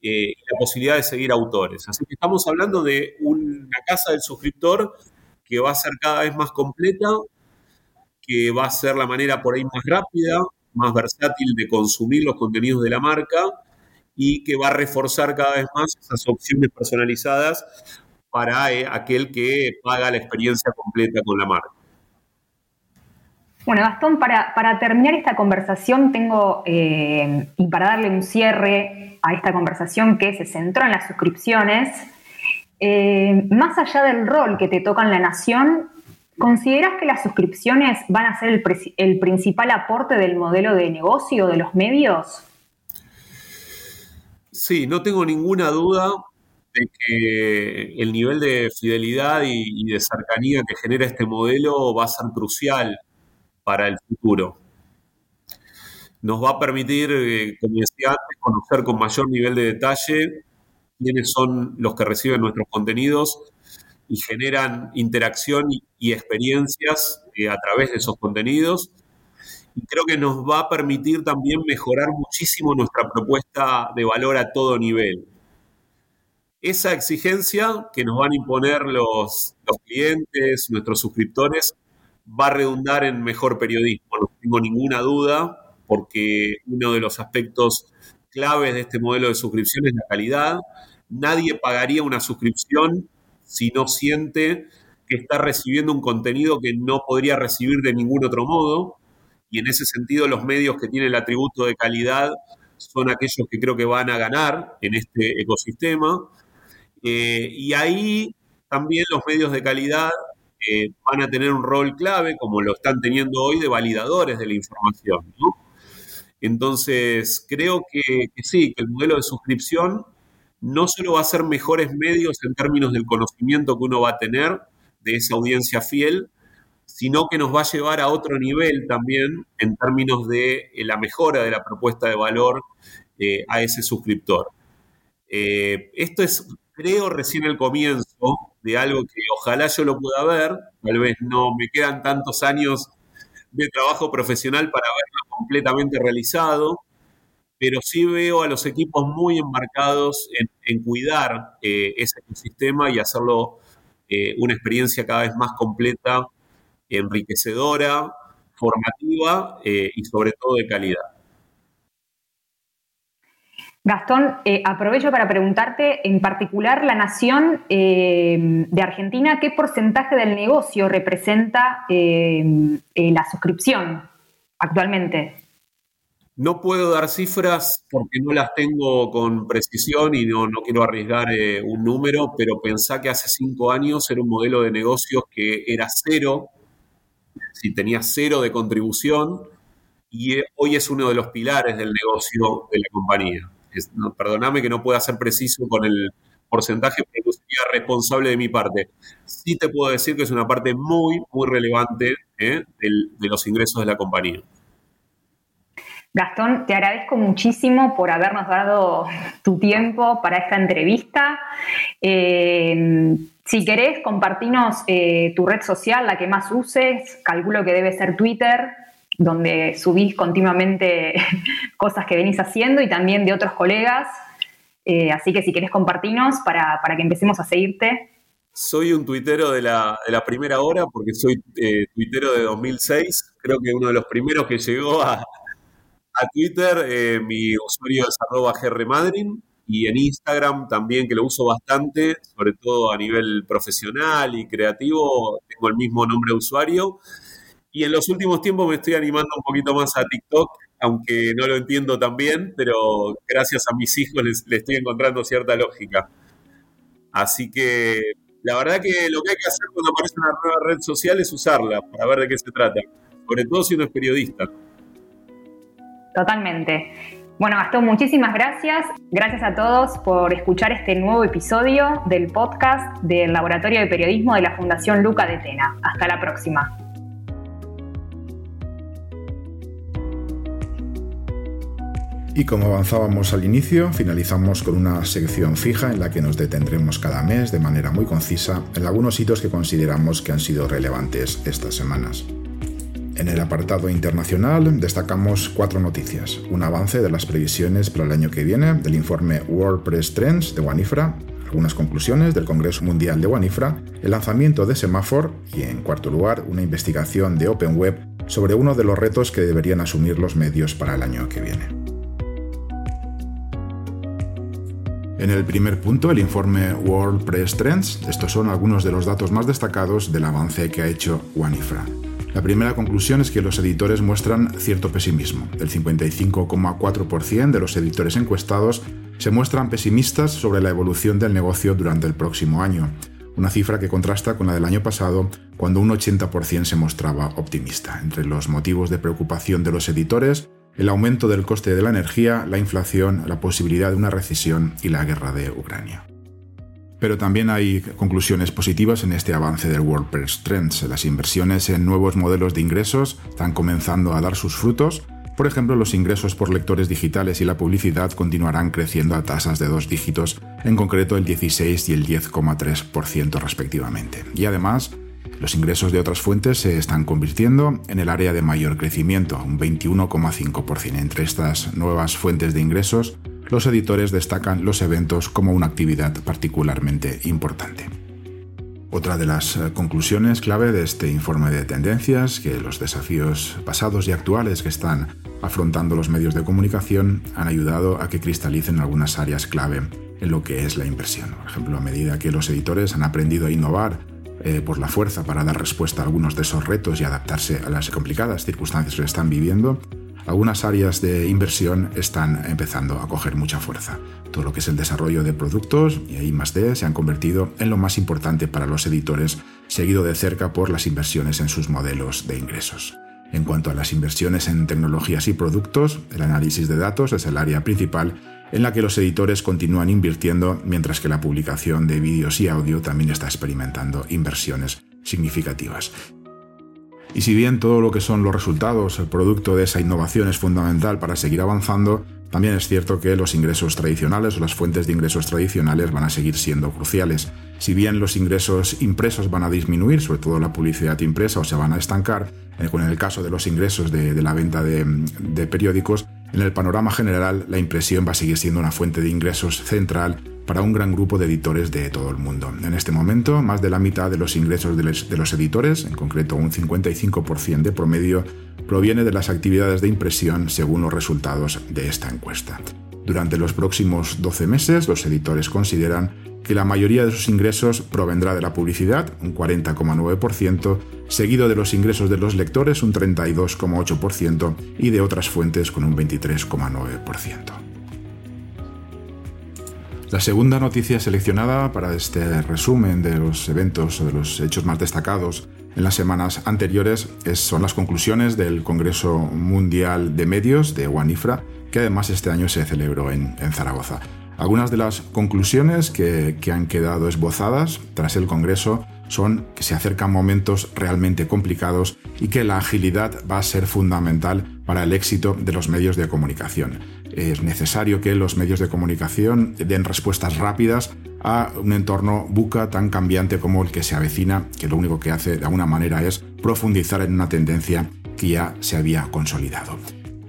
eh, y la posibilidad de seguir autores. Así que estamos hablando de una casa del suscriptor que va a ser cada vez más completa, que va a ser la manera por ahí más rápida, más versátil de consumir los contenidos de la marca y que va a reforzar cada vez más esas opciones personalizadas para eh, aquel que paga la experiencia completa con la marca. Bueno, Gastón, para, terminar esta conversación tengo, eh, y para darle un cierre a esta conversación que se centró en las suscripciones, eh, más allá del rol que te toca en la nación, ¿consideras que las suscripciones van a ser el principal aporte del modelo de negocio de los medios? Sí, no tengo ninguna duda de que el nivel de fidelidad y, de cercanía que genera este modelo va a ser crucial para el futuro. Nos va a permitir, eh, como decía antes, conocer con mayor nivel de detalle quiénes son los que reciben nuestros contenidos y generan interacción y, experiencias eh, a través de esos contenidos. Y creo que nos va a permitir también mejorar muchísimo nuestra propuesta de valor a todo nivel esa exigencia que nos van a imponer los, clientes, nuestros suscriptores, va a redundar en mejor periodismo, no tengo ninguna duda, porque uno de los aspectos claves de este modelo de suscripción es la calidad. Nadie pagaría una suscripción si no siente que está recibiendo un contenido que no podría recibir de ningún otro modo. Y en ese sentido, los medios que tienen el atributo de calidad son aquellos que creo que van a ganar en este ecosistema. Eh, y ahí también los medios de calidad eh, van a tener un rol clave, como lo están teniendo hoy, de validadores de la información. Entonces, creo que, sí, que el modelo de suscripción no solo va a ser mejores medios en términos del conocimiento que uno va a tener de esa audiencia fiel, sino que nos va a llevar a otro nivel también en términos de eh, la mejora de la propuesta de valor a ese suscriptor. esto es creo recién el comienzo de algo que ojalá yo lo pueda ver, tal vez no me quedan tantos años de trabajo profesional para verlo completamente realizado, pero sí veo a los equipos muy embarcados en, cuidar eh, ese ecosistema y hacerlo eh, una experiencia cada vez más completa, enriquecedora, formativa eh, y sobre todo de calidad. Gastón, eh, aprovecho para preguntarte, en particular, la nación eh, de Argentina, ¿qué porcentaje del negocio representa eh, la suscripción actualmente? No puedo dar cifras porque no las tengo con precisión y no, no quiero arriesgar un número, pero pensá que hace cinco años era un modelo de negocios que era cero, si tenía cero de contribución, y hoy es uno de los pilares del negocio de la compañía perdóname que no pueda ser preciso con el porcentaje, pero sería responsable de mi parte. Sí te puedo decir que es una parte muy, muy relevante ¿eh? de los ingresos de la compañía. Gastón, te agradezco muchísimo por habernos dado tu tiempo para esta entrevista. Eh, si querés, compartinos eh, tu red social, la que más uses. Calculo que debe ser Twitter donde subís continuamente cosas que venís haciendo y también de otros colegas. Eh, así que si querés compartirnos para, que empecemos a seguirte. Soy un tuitero de la, primera hora porque soy eh, tuitero de 2006. Creo que uno de los primeros que llegó a, Twitter. Eh, mi usuario es arroba grmadrin y en Instagram también que lo uso bastante, sobre todo a nivel profesional y creativo. Tengo el mismo nombre de usuario. Y en los últimos tiempos me estoy animando un poquito más a TikTok, aunque no lo entiendo tan bien, pero gracias a mis hijos les, estoy encontrando cierta lógica. Así que la verdad que lo que hay que hacer cuando aparece una nueva red social es usarla para ver de qué se trata, sobre todo si uno es periodista. Totalmente. Bueno, Gastón, muchísimas gracias. Gracias a todos por escuchar este nuevo episodio del podcast del Laboratorio de Periodismo de la Fundación Luca de Tena. Hasta la próxima. Y como avanzábamos al inicio, finalizamos con una sección fija en la que nos detendremos cada mes de manera muy concisa en algunos hitos que consideramos que han sido relevantes estas semanas. En el apartado internacional destacamos cuatro noticias. Un avance de las previsiones para el año que viene del informe WordPress Trends de Wanifra, algunas conclusiones del Congreso Mundial de Wanifra, el lanzamiento de Semaphore y, en cuarto lugar, una investigación de Open Web sobre uno de los retos que deberían asumir los medios para el año que viene. En el primer punto, el informe WordPress Trends, estos son algunos de los datos más destacados del avance que ha hecho Wanifra. La primera conclusión es que los editores muestran cierto pesimismo. El 55,4% de los editores encuestados se muestran pesimistas sobre la evolución del negocio durante el próximo año, una cifra que contrasta con la del año pasado, cuando un 80% se mostraba optimista. Entre los motivos de preocupación de los editores, el aumento del coste de la energía, la inflación, la posibilidad de una recesión y la guerra de Ucrania. Pero también hay conclusiones positivas en este avance del WordPress Trends. Las inversiones en nuevos modelos de ingresos están comenzando a dar sus frutos. Por ejemplo, los ingresos por lectores digitales y la publicidad continuarán creciendo a tasas de dos dígitos, en concreto el 16 y el 10,3% respectivamente. Y además, los ingresos de otras fuentes se están convirtiendo en el área de mayor crecimiento, un 21,5%. Entre estas nuevas fuentes de ingresos, los editores destacan los eventos como una actividad particularmente importante. Otra de las eh, conclusiones clave de este informe de tendencias, que los desafíos pasados y actuales que están afrontando los medios de comunicación han ayudado a que cristalicen algunas áreas clave en lo que es la inversión. Por ejemplo, a medida que los editores han aprendido a innovar eh, por la fuerza para dar respuesta a algunos de esos retos y adaptarse a las complicadas circunstancias que están viviendo, algunas áreas de inversión están empezando a coger mucha fuerza. Todo lo que es el desarrollo de productos y ahí más de se han convertido en lo más importante para los editores, seguido de cerca por las inversiones en sus modelos de ingresos. En cuanto a las inversiones en tecnologías y productos, el análisis de datos es el área principal en la que los editores continúan invirtiendo, mientras que la publicación de vídeos y audio también está experimentando inversiones significativas. Y si bien todo lo que son los resultados, el producto de esa innovación es fundamental para seguir avanzando, también es cierto que los ingresos tradicionales o las fuentes de ingresos tradicionales van a seguir siendo cruciales. Si bien los ingresos impresos van a disminuir, sobre todo la publicidad impresa, o se van a estancar, eh, con el caso de los ingresos de, la venta de, de periódicos, en el panorama general la impresión va a seguir siendo una fuente de ingresos central para un gran grupo de editores de todo el mundo. En este momento, más de la mitad de los ingresos de los editores, en concreto un 55% de promedio, proviene de las actividades de impresión según los resultados de esta encuesta. Durante los próximos 12 meses, los editores consideran que la mayoría de sus ingresos provendrá de la publicidad, un 40,9%, seguido de los ingresos de los lectores, un 32,8%, y de otras fuentes con un 23,9%. La segunda noticia seleccionada para este resumen de los eventos o de los hechos más destacados en las semanas anteriores son las conclusiones del Congreso Mundial de Medios de Wanifra, que además este año se celebró en, Zaragoza. Algunas de las conclusiones que, han quedado esbozadas tras el Congreso son que se acercan momentos realmente complicados y que la agilidad va a ser fundamental para el éxito de los medios de comunicación es necesario que los medios de comunicación den respuestas rápidas a un entorno buca tan cambiante como el que se avecina, que lo único que hace de alguna manera es profundizar en una tendencia que ya se había consolidado.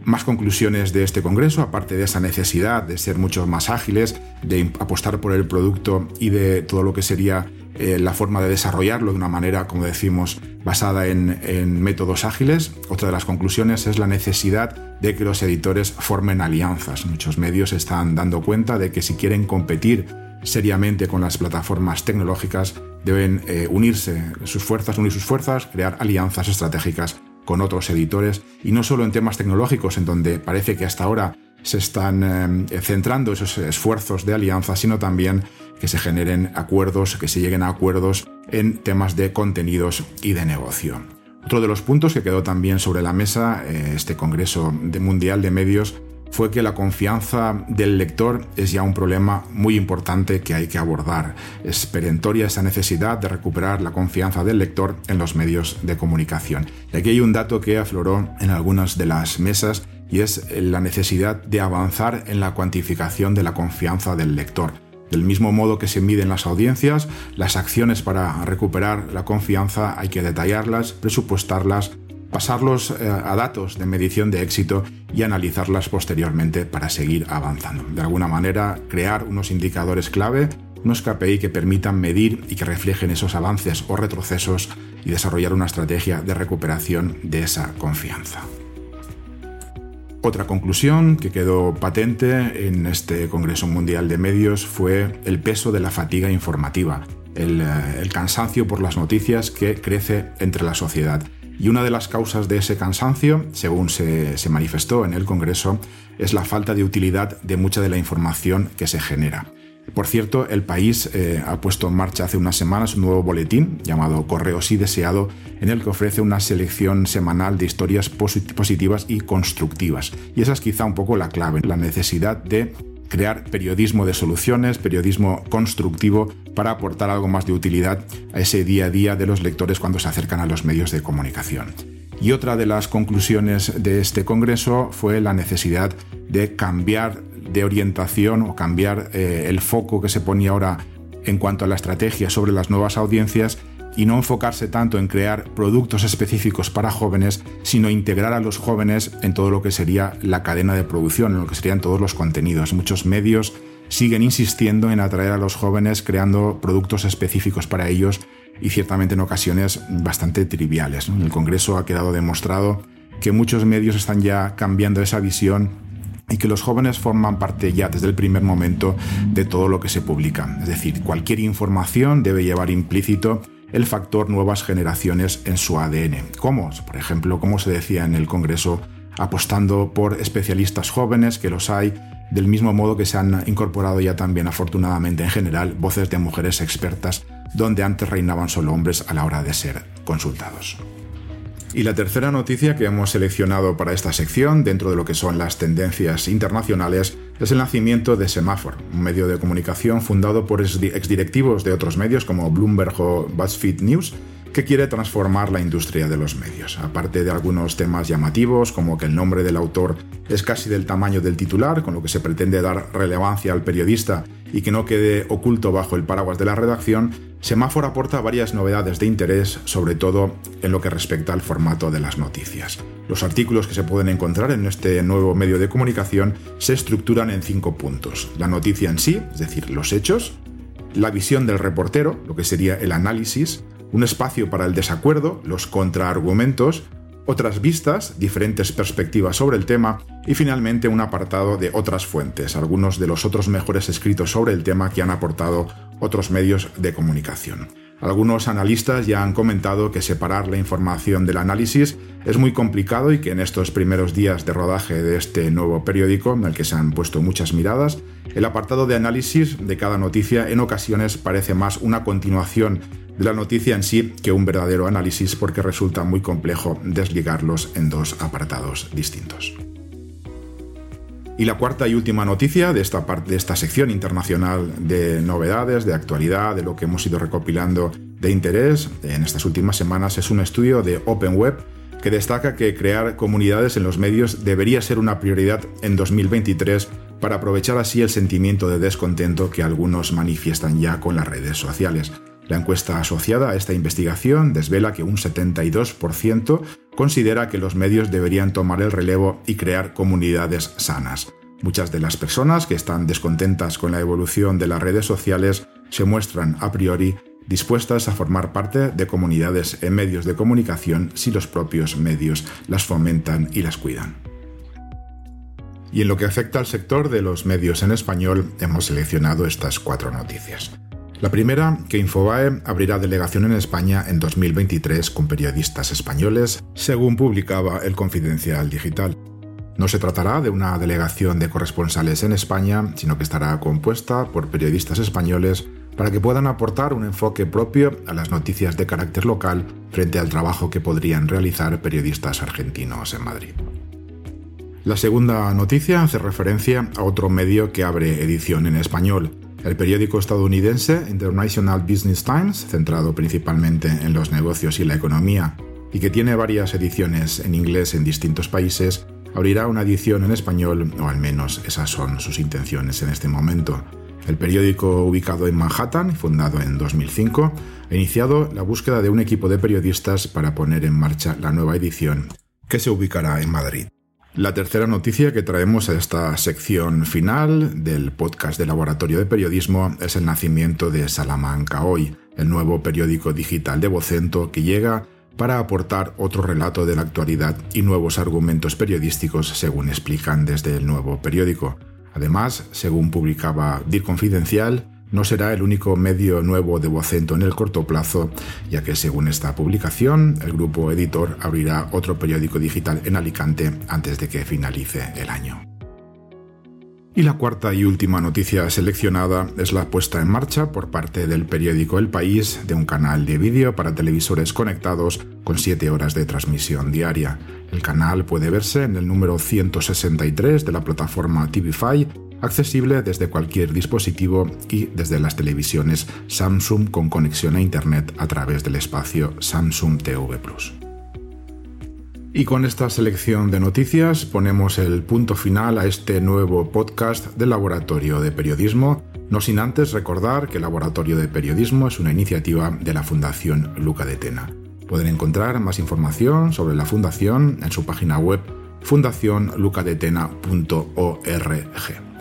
Más conclusiones de este Congreso, aparte de esa necesidad de ser mucho más ágiles, de apostar por el producto y de todo lo que sería eh, la forma de desarrollarlo de una manera, como decimos, basada en, métodos ágiles. Otra de las conclusiones es la necesidad de que los editores formen alianzas. Muchos medios están dando cuenta de que si quieren competir seriamente con las plataformas tecnológicas, deben eh, unirse sus fuerzas, unir sus fuerzas, crear alianzas estratégicas con otros editores y no solo en temas tecnológicos, en donde parece que hasta ahora se están eh, centrando esos esfuerzos de alianza, sino también que se generen acuerdos, que se lleguen a acuerdos en temas de contenidos y de negocio. Otro de los puntos que quedó también sobre la mesa, eh, este Congreso Mundial de Medios, fue que la confianza del lector es ya un problema muy importante que hay que abordar. Es perentoria esa necesidad de recuperar la confianza del lector en los medios de comunicación. Y aquí hay un dato que afloró en algunas de las mesas y es la necesidad de avanzar en la cuantificación de la confianza del lector. Del mismo modo que se miden las audiencias, las acciones para recuperar la confianza hay que detallarlas, presupuestarlas, pasarlos eh, a datos de medición de éxito y analizarlas posteriormente para seguir avanzando. De alguna manera, crear unos indicadores clave, unos KPI que permitan medir y que reflejen esos avances o retrocesos y desarrollar una estrategia de recuperación de esa confianza. Otra conclusión que quedó patente en este Congreso Mundial de Medios fue el peso de la fatiga informativa, el, eh, cansancio por las noticias que crece entre la sociedad. Y una de las causas de ese cansancio, según se, manifestó en el Congreso, es la falta de utilidad de mucha de la información que se genera. Por cierto, el país eh, ha puesto en marcha hace unas semanas un nuevo boletín llamado Correo Sí Deseado, en el que ofrece una selección semanal de historias positivas y constructivas. Y esa es quizá un poco la clave, la necesidad de crear periodismo de soluciones, periodismo constructivo para aportar algo más de utilidad a ese día a día de los lectores cuando se acercan a los medios de comunicación. Y otra de las conclusiones de este Congreso fue la necesidad de cambiar de orientación o cambiar eh, el foco que se ponía ahora en cuanto a la estrategia sobre las nuevas audiencias y no enfocarse tanto en crear productos específicos para jóvenes, sino integrar a los jóvenes en todo lo que sería la cadena de producción, en lo que serían todos los contenidos. Muchos medios siguen insistiendo en atraer a los jóvenes creando productos específicos para ellos y ciertamente en ocasiones bastante triviales. El Congreso ha quedado demostrado que muchos medios están ya cambiando esa visión y que los jóvenes forman parte ya desde el primer momento de todo lo que se publica. Es decir, cualquier información debe llevar implícito el factor nuevas generaciones en su ADN. ¿Cómo? Por ejemplo, como se decía en el Congreso, apostando por especialistas jóvenes, que los hay, del mismo modo que se han incorporado ya también afortunadamente en general voces de mujeres expertas donde antes reinaban solo hombres a la hora de ser consultados. Y la tercera noticia que hemos seleccionado para esta sección, dentro de lo que son las tendencias internacionales, es el nacimiento de Semaphore, un medio de comunicación fundado por exdirectivos de otros medios como Bloomberg o BuzzFeed News, que quiere transformar la industria de los medios. Aparte de algunos temas llamativos, como que el nombre del autor es casi del tamaño del titular, con lo que se pretende dar relevancia al periodista y que no quede oculto bajo el paraguas de la redacción, Semáforo aporta varias novedades de interés, sobre todo en lo que respecta al formato de las noticias. Los artículos que se pueden encontrar en este nuevo medio de comunicación se estructuran en cinco puntos. La noticia en sí, es decir, los hechos, la visión del reportero, lo que sería el análisis, un espacio para el desacuerdo, los contraargumentos, otras vistas, diferentes perspectivas sobre el tema y finalmente un apartado de otras fuentes, algunos de los otros mejores escritos sobre el tema que han aportado otros medios de comunicación. Algunos analistas ya han comentado que separar la información del análisis es muy complicado y que en estos primeros días de rodaje de este nuevo periódico, en el que se han puesto muchas miradas, el apartado de análisis de cada noticia en ocasiones parece más una continuación de la noticia en sí que un verdadero análisis porque resulta muy complejo desligarlos en dos apartados distintos. Y la cuarta y última noticia de esta, parte, de esta sección internacional de novedades, de actualidad, de lo que hemos ido recopilando de interés en estas últimas semanas es un estudio de Open Web que destaca que crear comunidades en los medios debería ser una prioridad en 2023 para aprovechar así el sentimiento de descontento que algunos manifiestan ya con las redes sociales. La encuesta asociada a esta investigación desvela que un 72% considera que los medios deberían tomar el relevo y crear comunidades sanas. Muchas de las personas que están descontentas con la evolución de las redes sociales se muestran a priori dispuestas a formar parte de comunidades en medios de comunicación si los propios medios las fomentan y las cuidan. Y en lo que afecta al sector de los medios en español, hemos seleccionado estas cuatro noticias. La primera, que Infobae abrirá delegación en España en 2023 con periodistas españoles, según publicaba el Confidencial Digital. No se tratará de una delegación de corresponsales en España, sino que estará compuesta por periodistas españoles para que puedan aportar un enfoque propio a las noticias de carácter local frente al trabajo que podrían realizar periodistas argentinos en Madrid. La segunda noticia hace referencia a otro medio que abre edición en español, el periódico estadounidense International Business Times, centrado principalmente en los negocios y la economía, y que tiene varias ediciones en inglés en distintos países, abrirá una edición en español, o al menos esas son sus intenciones en este momento. El periódico, ubicado en Manhattan, fundado en 2005, ha iniciado la búsqueda de un equipo de periodistas para poner en marcha la nueva edición, que se ubicará en Madrid. La tercera noticia que traemos a esta sección final del podcast de Laboratorio de Periodismo es el nacimiento de Salamanca Hoy, el nuevo periódico digital de Vocento que llega para aportar otro relato de la actualidad y nuevos argumentos periodísticos según explican desde el nuevo periódico. Además, según publicaba DIR Confidencial, no será el único medio nuevo de Vocento en el corto plazo, ya que según esta publicación, el grupo editor abrirá otro periódico digital en Alicante antes de que finalice el año. Y la cuarta y última noticia seleccionada es la puesta en marcha por parte del periódico El País de un canal de vídeo para televisores conectados con 7 horas de transmisión diaria. El canal puede verse en el número 163 de la plataforma TVFi accesible desde cualquier dispositivo y desde las televisiones Samsung con conexión a Internet a través del espacio Samsung TV Plus. Y con esta selección de noticias ponemos el punto final a este nuevo podcast del Laboratorio de Periodismo, no sin antes recordar que el Laboratorio de Periodismo es una iniciativa de la Fundación Luca de Tena. Pueden encontrar más información sobre la fundación en su página web fundacionlucadetena.org.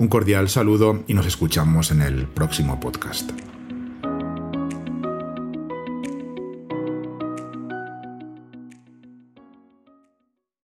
Un cordial saludo y nos escuchamos en el próximo podcast.